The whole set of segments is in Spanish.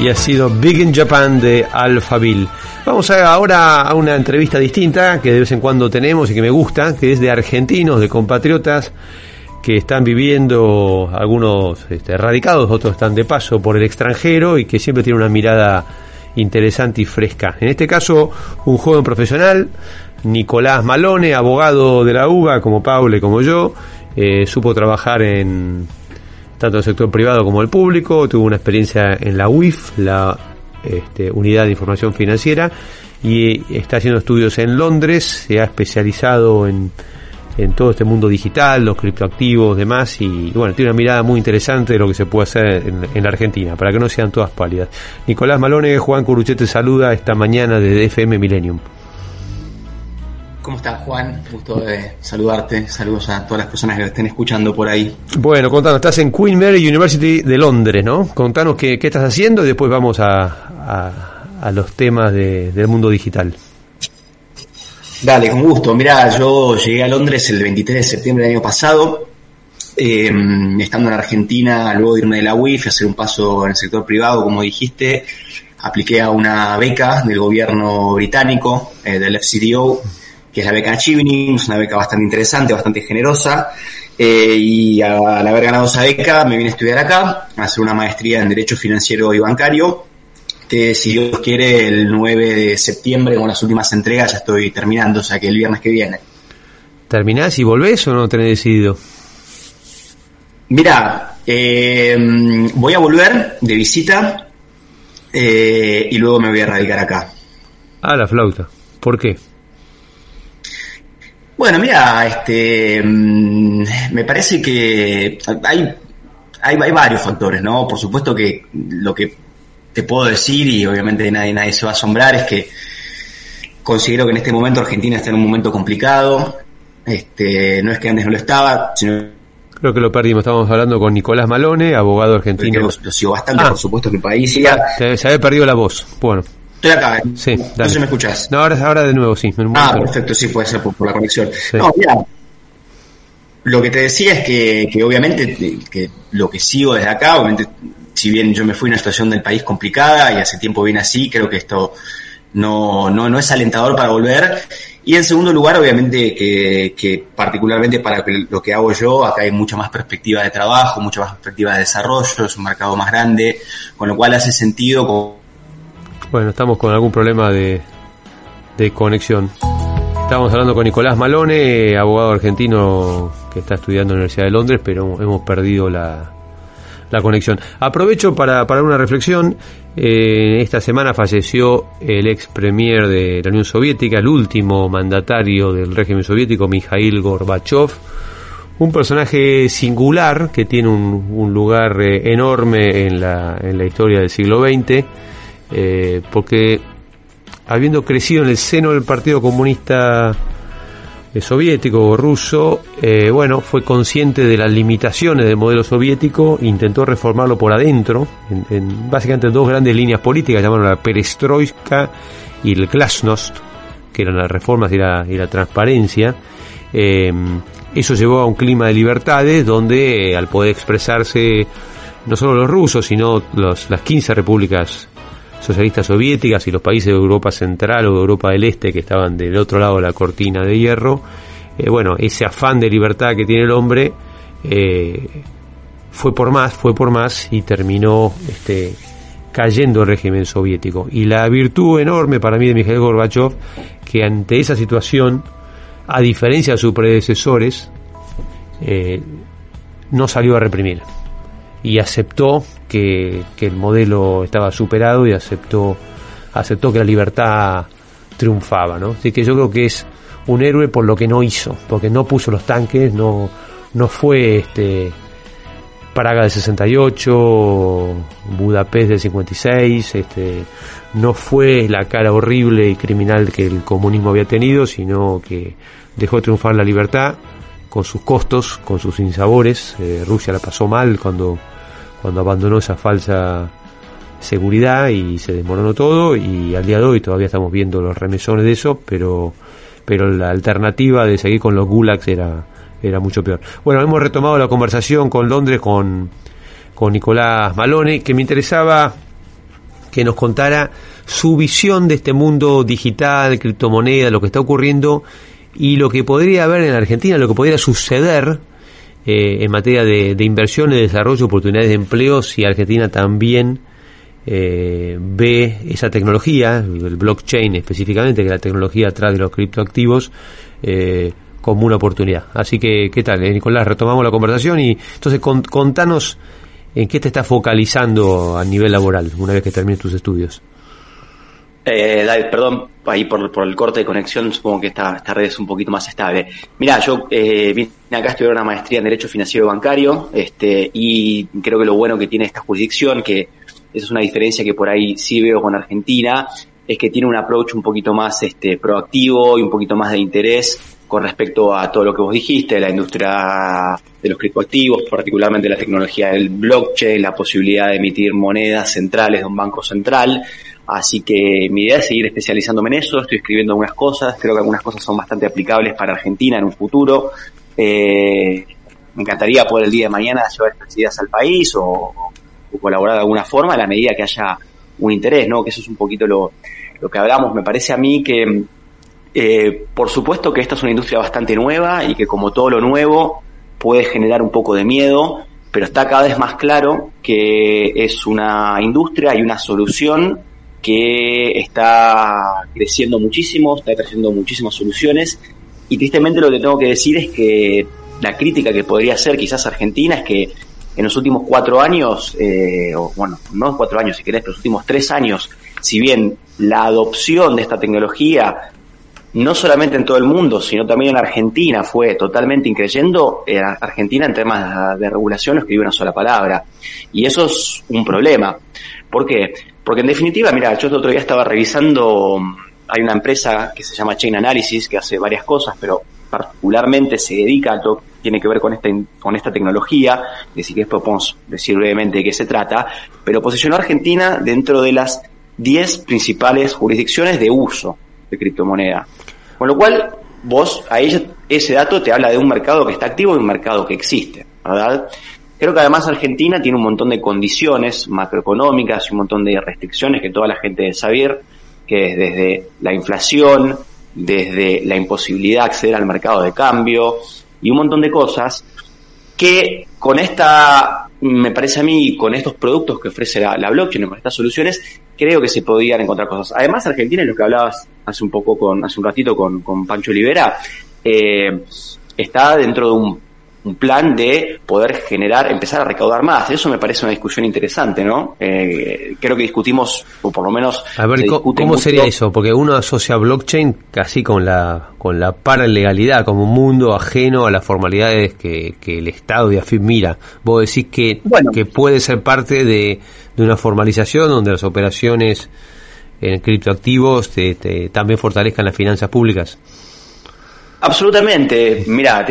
y ha sido Big in Japan de Alphaville. Vamos a, ahora a una entrevista distinta que de vez en cuando tenemos y que me gusta, que es de argentinos, de compatriotas que están viviendo, algunos este, radicados, otros están de paso por el extranjero y que siempre tienen una mirada interesante y fresca. En este caso, un joven profesional, Nicolás Malone, abogado de la UBA, como Paule, como yo, eh, supo trabajar en tanto el sector privado como el público, tuvo una experiencia en la UIF, la este, Unidad de Información Financiera, y está haciendo estudios en Londres, se ha especializado en, en todo este mundo digital, los criptoactivos, demás, y bueno, tiene una mirada muy interesante de lo que se puede hacer en, en Argentina, para que no sean todas pálidas. Nicolás Malone, Juan Curuchete saluda esta mañana desde FM Millennium. ¿Cómo estás, Juan? Gusto de saludarte. Saludos a todas las personas que estén escuchando por ahí. Bueno, contanos, estás en Queen Mary University de Londres, ¿no? Contanos qué, qué estás haciendo y después vamos a, a, a los temas de, del mundo digital. Dale, con gusto. Mirá, yo llegué a Londres el 23 de septiembre del año pasado. Eh, estando en Argentina, luego de irme de la UIF, hacer un paso en el sector privado, como dijiste, apliqué a una beca del gobierno británico, eh, del FCDO, que es la beca Achieving, es una beca bastante interesante, bastante generosa, eh, y al haber ganado esa beca me vine a estudiar acá, a hacer una maestría en Derecho Financiero y Bancario, que si Dios quiere el 9 de septiembre con las últimas entregas ya estoy terminando, o sea que el viernes que viene. ¿Terminás y volvés o no tenés decidido? Mira, eh, voy a volver de visita eh, y luego me voy a radicar acá. Ah, la flauta. ¿Por qué? Bueno, mira, este, mm, me parece que hay, hay, hay, varios factores, ¿no? Por supuesto que lo que te puedo decir, y obviamente nadie, nadie se va a asombrar, es que considero que en este momento Argentina está en un momento complicado. Este, no es que antes no lo estaba, sino Creo que lo perdimos. Estábamos hablando con Nicolás Malone, abogado argentino. Lo, lo sigo bastante, ah, por supuesto, que el país. Ya, se, se había perdido la voz. Bueno. Estoy acá. ¿eh? Sí, dale. No sé si me escuchas. No, ahora, ahora de nuevo, sí. Ah, perfecto, sí, puede ser por, por la conexión. Sí. No, mira, lo que te decía es que, que obviamente que lo que sigo desde acá, obviamente, si bien yo me fui a una situación del país complicada y hace tiempo viene así, creo que esto no, no, no es alentador para volver. Y en segundo lugar, obviamente, que, que particularmente para lo que hago yo, acá hay mucha más perspectiva de trabajo, mucha más perspectiva de desarrollo, es un mercado más grande, con lo cual hace sentido bueno, estamos con algún problema de, de conexión. Estábamos hablando con Nicolás Malone, abogado argentino que está estudiando en la Universidad de Londres, pero hemos perdido la, la conexión. Aprovecho para, para una reflexión. Eh, esta semana falleció el ex premier de la Unión Soviética, el último mandatario del régimen soviético, Mikhail Gorbachev. Un personaje singular que tiene un, un lugar eh, enorme en la, en la historia del siglo XX eh, porque habiendo crecido en el seno del Partido Comunista eh, soviético o ruso, eh, bueno, fue consciente de las limitaciones del modelo soviético, intentó reformarlo por adentro, en, en básicamente dos grandes líneas políticas, llamaron la perestroika y el glasnost, que eran las reformas y la, transparencia. Eso llevó a un clima de libertades donde al poder expresarse no solo los rusos, sino las 15 repúblicas socialistas soviéticas y los países de Europa Central o de Europa del Este que estaban del otro lado de la cortina de hierro, eh, bueno, ese afán de libertad que tiene el hombre eh, fue por más, fue por más y terminó este, cayendo el régimen soviético. Y la virtud enorme para mí de Mikhail Gorbachev, que ante esa situación, a diferencia de sus predecesores, eh, no salió a reprimir y aceptó que, que, el modelo estaba superado y aceptó aceptó que la libertad triunfaba, ¿no? Así que yo creo que es un héroe por lo que no hizo, porque no puso los tanques, no, no fue este Praga del 68, Budapest del 56, este, no fue la cara horrible y criminal que el comunismo había tenido, sino que dejó triunfar la libertad con sus costos, con sus sinsabores. Eh, Rusia la pasó mal cuando cuando abandonó esa falsa seguridad y se desmoronó todo y al día de hoy todavía estamos viendo los remesones de eso, pero pero la alternativa de seguir con los gulags era era mucho peor. Bueno, hemos retomado la conversación con Londres con con Nicolás Malone, que me interesaba que nos contara su visión de este mundo digital, criptomoneda, lo que está ocurriendo y lo que podría haber en Argentina, lo que podría suceder eh, en materia de, de inversión, de desarrollo, oportunidades de empleo, si Argentina también eh, ve esa tecnología, el blockchain específicamente, que es la tecnología atrás de los criptoactivos, eh, como una oportunidad. Así que, ¿qué tal, eh, Nicolás? Retomamos la conversación y entonces contanos en qué te estás focalizando a nivel laboral una vez que termines tus estudios. Eh, David, perdón, ahí por, el corte de conexión, supongo que esta, esta red es un poquito más estable. Mira, yo eh, vine acá a estudiar una maestría en Derecho Financiero y Bancario, este, y creo que lo bueno que tiene esta jurisdicción, que esa es una diferencia que por ahí sí veo con Argentina, es que tiene un approach un poquito más este, proactivo y un poquito más de interés con respecto a todo lo que vos dijiste, la industria de los criptoactivos, particularmente la tecnología del blockchain, la posibilidad de emitir monedas centrales de un banco central. Así que mi idea es seguir especializándome en eso, estoy escribiendo algunas cosas, creo que algunas cosas son bastante aplicables para Argentina en un futuro. Eh, me encantaría poder el día de mañana llevar estas ideas al país o, colaborar de alguna forma a la medida que haya un interés, ¿no? Que eso es un poquito lo, lo que hablamos. Me parece a mí que, eh, por supuesto que esta es una industria bastante nueva y que como todo lo nuevo puede generar un poco de miedo, pero está cada vez más claro que es una industria y una solución que está creciendo muchísimo, está creciendo muchísimas soluciones. Y tristemente lo que tengo que decir es que la crítica que podría hacer quizás Argentina es que en los últimos cuatro años, eh, o bueno, no cuatro años si querés, pero los últimos tres años, si bien la adopción de esta tecnología, no solamente en todo el mundo, sino también en Argentina, fue totalmente increyendo, en Argentina en temas de regulación no escribió una sola palabra. Y eso es un problema. ¿Por qué? Porque en definitiva, mira, yo el otro día estaba revisando, hay una empresa que se llama Chain Analysis, que hace varias cosas, pero particularmente se dedica a todo tiene que ver con esta, con esta tecnología, decir que después podemos decir brevemente de qué se trata, pero posicionó Argentina dentro de las 10 principales jurisdicciones de uso de criptomoneda. Con lo cual, vos, ahí ese dato te habla de un mercado que está activo y un mercado que existe, ¿verdad? Creo que además Argentina tiene un montón de condiciones macroeconómicas y un montón de restricciones que toda la gente debe saber, que es desde la inflación, desde la imposibilidad de acceder al mercado de cambio, y un montón de cosas que con esta, me parece a mí, con estos productos que ofrece la, la blockchain, con estas soluciones, creo que se podían encontrar cosas. Además, Argentina, lo que hablabas hace un poco con, hace un ratito con, con Pancho Olivera, eh, está dentro de un un plan de poder generar, empezar a recaudar más. Eso me parece una discusión interesante, ¿no? Eh, creo que discutimos, o por lo menos... A ver, ¿cómo, sería eso? Porque uno asocia blockchain casi con la, con la paralegalidad, como un mundo ajeno a las formalidades que, que el Estado y AFIP mira. Vos decís que, que puede ser parte de, de una formalización donde las operaciones en criptoactivos te, también fortalezcan las finanzas públicas. Absolutamente. Mira,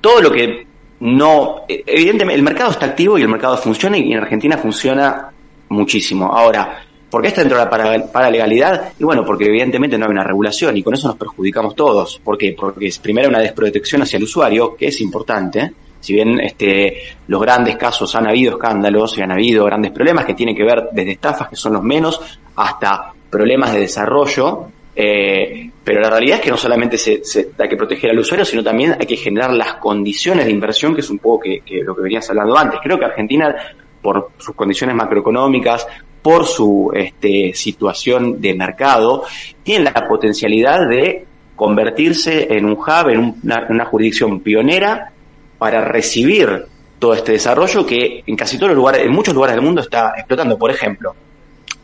todo lo que no. Evidentemente, el mercado está activo y el mercado funciona y en Argentina funciona muchísimo. Ahora, ¿por qué está dentro de la paralegalidad? Y bueno, porque evidentemente no hay una regulación y con eso nos perjudicamos todos. ¿Por qué? Porque es primero una desprotección hacia el usuario, que es importante. Si bien este, los grandes casos han habido escándalos y han habido grandes problemas que tienen que ver desde estafas, que son los menos, hasta problemas de desarrollo, eh, pero la realidad es que no solamente se, hay que proteger al usuario, sino también hay que generar las condiciones de inversión, que es un poco lo que venías hablando antes. Creo que Argentina, por sus condiciones macroeconómicas, por su este, situación de mercado, tiene la potencialidad de convertirse en un hub, en una, una jurisdicción pionera para recibir todo este desarrollo que en casi todos los lugares, en muchos lugares del mundo está explotando. Por ejemplo,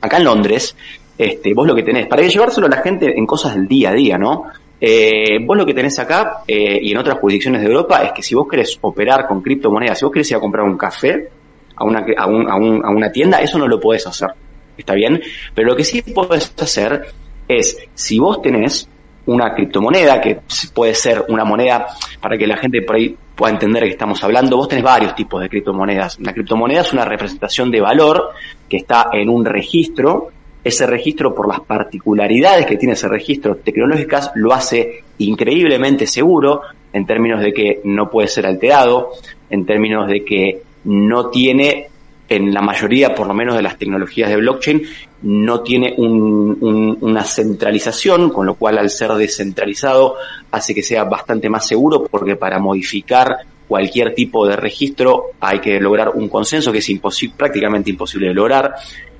acá en Londres, este, vos lo que tenés, para llevárselo a la gente en cosas del día a día, ¿no? Eh, vos lo que tenés acá eh, y en otras jurisdicciones de Europa es que si vos querés operar con criptomonedas, si vos querés ir a comprar un café a una, a, a, un, a una tienda, eso no lo podés hacer. ¿Está bien? Pero lo que sí podés hacer es, si vos tenés una criptomoneda, que puede ser una moneda, para que la gente por ahí pueda entender de qué estamos hablando, vos tenés varios tipos de criptomonedas. La criptomoneda es una representación de valor que está en un registro ese registro, por las particularidades que tiene ese registro tecnológicas, lo hace increíblemente seguro en términos de que no puede ser alterado, en términos de que no tiene en la mayoría, por lo menos, de las tecnologías de blockchain, no tiene una centralización, con lo cual al ser descentralizado hace que sea bastante más seguro, porque para modificar cualquier tipo de registro hay que lograr un consenso que es imposible, prácticamente imposible de lograr.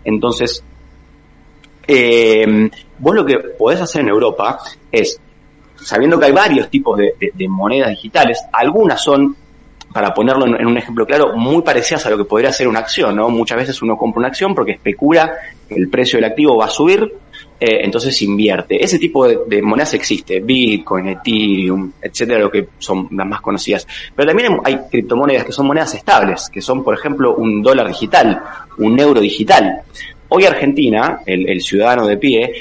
Entonces, eh, vos lo que podés hacer en Europa es, sabiendo que hay varios tipos de monedas digitales, algunas son para ponerlo en, un ejemplo claro, muy parecidas a lo que podría ser una acción, ¿no? Muchas veces uno compra una acción porque especula que el precio del activo va a subir, eh, entonces invierte. Ese tipo de, monedas existe, Bitcoin, Ethereum, etcétera, lo que son las más conocidas. Pero también hay criptomonedas que son monedas estables, que son, por ejemplo, un dólar digital, un euro digital. Hoy Argentina, el, ciudadano de pie,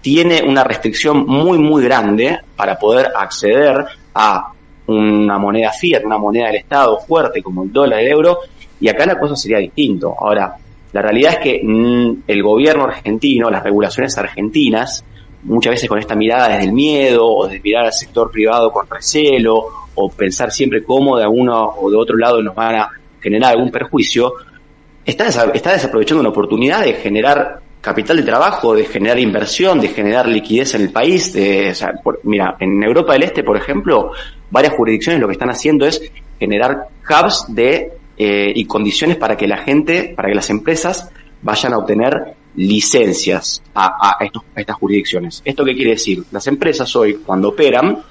tiene una restricción muy, muy grande para poder acceder a una moneda fiat, una moneda del Estado fuerte como el dólar, el euro, y acá la cosa sería distinto. Ahora, la realidad es que mm, el gobierno argentino, las regulaciones argentinas, muchas veces con esta mirada desde el miedo, o de mirar al sector privado con recelo, o pensar siempre cómo de uno o de otro lado nos van a generar algún perjuicio, está, está desaprovechando una oportunidad de generar capital de trabajo, de generar inversión, de generar liquidez en el país. De, mira, en Europa del Este, por ejemplo, varias jurisdicciones lo que están haciendo es generar hubs de eh, y condiciones para que la gente, para que las empresas vayan a obtener licencias a, a, estos, a estas jurisdicciones. ¿Esto qué quiere decir? Las empresas hoy, cuando operan,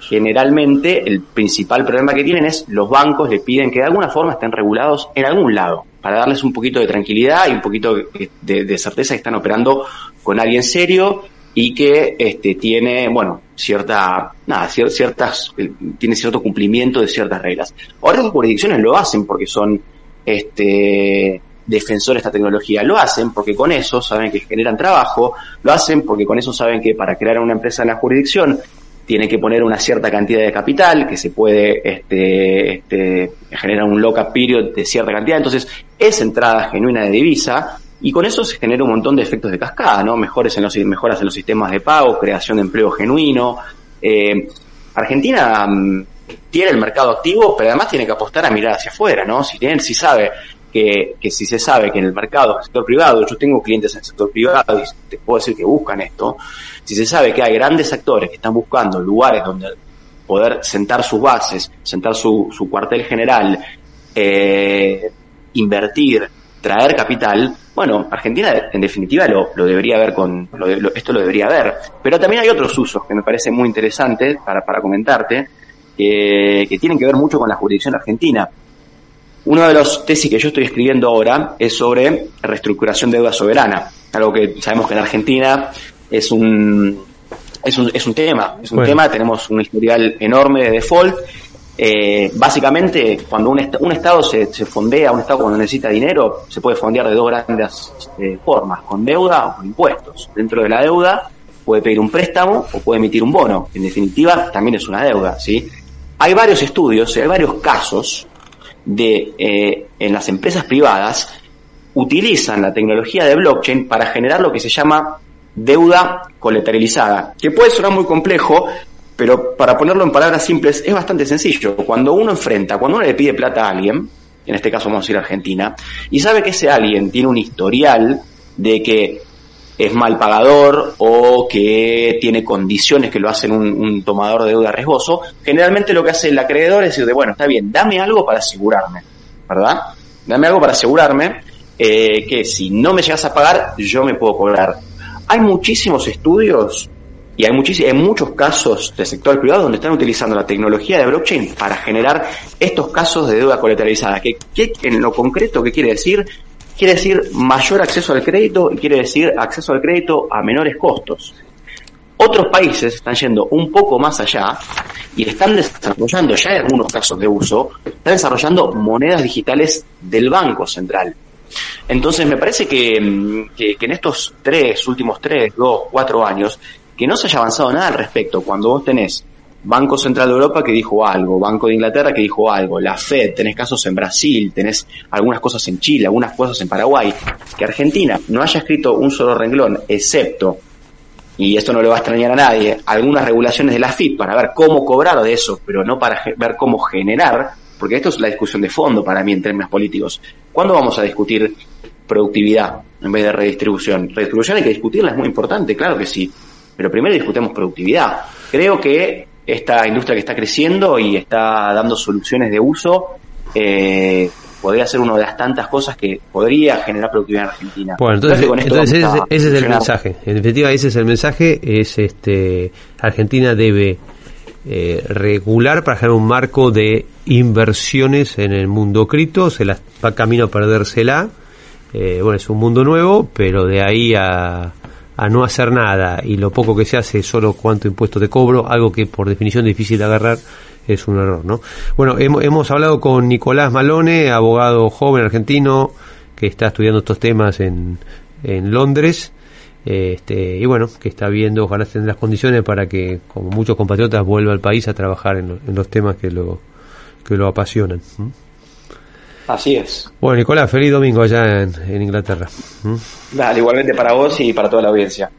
generalmente el principal problema que tienen es los bancos le piden que de alguna forma estén regulados en algún lado, para darles un poquito de tranquilidad y un poquito de, de certeza que están operando con alguien serio y que este, tiene, bueno, cierta, nada, ciertas, eh, tiene cierto cumplimiento de ciertas reglas. Ahora las jurisdicciones lo hacen porque son, este, defensores de esta tecnología, lo hacen porque con eso saben que generan trabajo, lo hacen porque con eso saben que para crear una empresa en la jurisdicción tiene que poner una cierta cantidad de capital, que se puede este, este, generar un lock-up period de cierta cantidad. Entonces, es entrada genuina de divisa y con eso se genera un montón de efectos de cascada, ¿no? Mejores en los, mejoras en los sistemas de pago, creación de empleo genuino. Eh, Argentina mm, tiene el mercado activo, pero además tiene que apostar a mirar hacia afuera, ¿no? Si, tienen, si sabe que, si se sabe que en el mercado, el sector privado, yo tengo clientes en el sector privado y te puedo decir que buscan esto, si se sabe que hay grandes actores que están buscando lugares donde poder sentar sus bases, sentar su, su cuartel general, eh, invertir, traer capital, bueno, Argentina en definitiva lo, lo debería ver con, lo, esto lo debería ver. Pero también hay otros usos que me parecen muy interesantes para, para comentarte, que tienen que ver mucho con la jurisdicción argentina. Uno de los tesis que yo estoy escribiendo ahora es sobre reestructuración de deuda soberana, algo que sabemos que en Argentina es un, es un, es un tema, es un tema, tenemos un historial enorme de default. Eh, básicamente, cuando un, un Estado se, se, fondea, un Estado cuando necesita dinero, se puede fondear de dos grandes eh, formas, con deuda o con impuestos. Dentro de la deuda puede pedir un préstamo o puede emitir un bono. En definitiva, también es una deuda, ¿sí? Hay varios estudios, hay varios casos de eh, en las empresas privadas utilizan la tecnología de blockchain para generar lo que se llama deuda colateralizada, que puede sonar muy complejo, pero para ponerlo en palabras simples es bastante sencillo. Cuando uno enfrenta, cuando uno le pide plata a alguien, en este caso vamos a ir a Argentina, y sabe que ese alguien tiene un historial de que es mal pagador o que tiene condiciones que lo hacen un, tomador de deuda riesgoso, generalmente lo que hace el acreedor es decir, de, bueno, está bien, dame algo para asegurarme, ¿verdad? Dame algo para asegurarme eh, que si no me llegas a pagar, yo me puedo cobrar. Hay muchísimos estudios y hay, hay muchos casos del sector privado donde están utilizando la tecnología de blockchain para generar estos casos de deuda colateralizada. ¿Qué, qué en lo concreto, qué quiere decir? Quiere decir mayor acceso al crédito y quiere decir acceso al crédito a menores costos. Otros países están yendo un poco más allá y están desarrollando, ya en algunos casos de uso, están desarrollando monedas digitales del Banco Central. Entonces me parece que, que, que en estos tres, últimos tres, dos, cuatro años, que no se haya avanzado nada al respecto. Cuando vos tenés Banco Central de Europa que dijo algo, Banco de Inglaterra que dijo algo, la Fed, tenés casos en Brasil, tenés algunas cosas en Chile, algunas cosas en Paraguay, que Argentina no haya escrito un solo renglón, excepto, y esto no le va a extrañar a nadie, algunas regulaciones de la FIP para ver cómo cobrar de eso, pero no para ver cómo generar porque esto es la discusión de fondo para mí en términos políticos. ¿Cuándo vamos a discutir productividad en vez de redistribución? Redistribución hay que discutirla, es muy importante, claro que sí, pero primero discutemos productividad. Creo que esta industria que está creciendo y está dando soluciones de uso, eh, podría ser una de las tantas cosas que podría generar productividad en Argentina. Bueno, entonces, ese, es el mensaje. En definitiva, ese es el mensaje. Es este Argentina debe eh, regular para generar un marco de inversiones en el mundo cripto. Se la va camino a perdérsela. Eh, bueno, es un mundo nuevo, pero de ahí a a no hacer nada y lo poco que se hace es solo cuánto impuesto te cobro, algo que por definición es difícil de agarrar, es un error, ¿no? Bueno, hemos, hemos hablado con Nicolás Malone, abogado joven argentino que está estudiando estos temas en, en Londres. Este, y bueno, que está viendo, ojalá estén las condiciones para que, como muchos compatriotas, vuelva al país a trabajar en, los temas que lo, que lo apasionan. Así es. Bueno, Nicolás, feliz domingo allá en, Inglaterra. Dale, igualmente para vos y para toda la audiencia.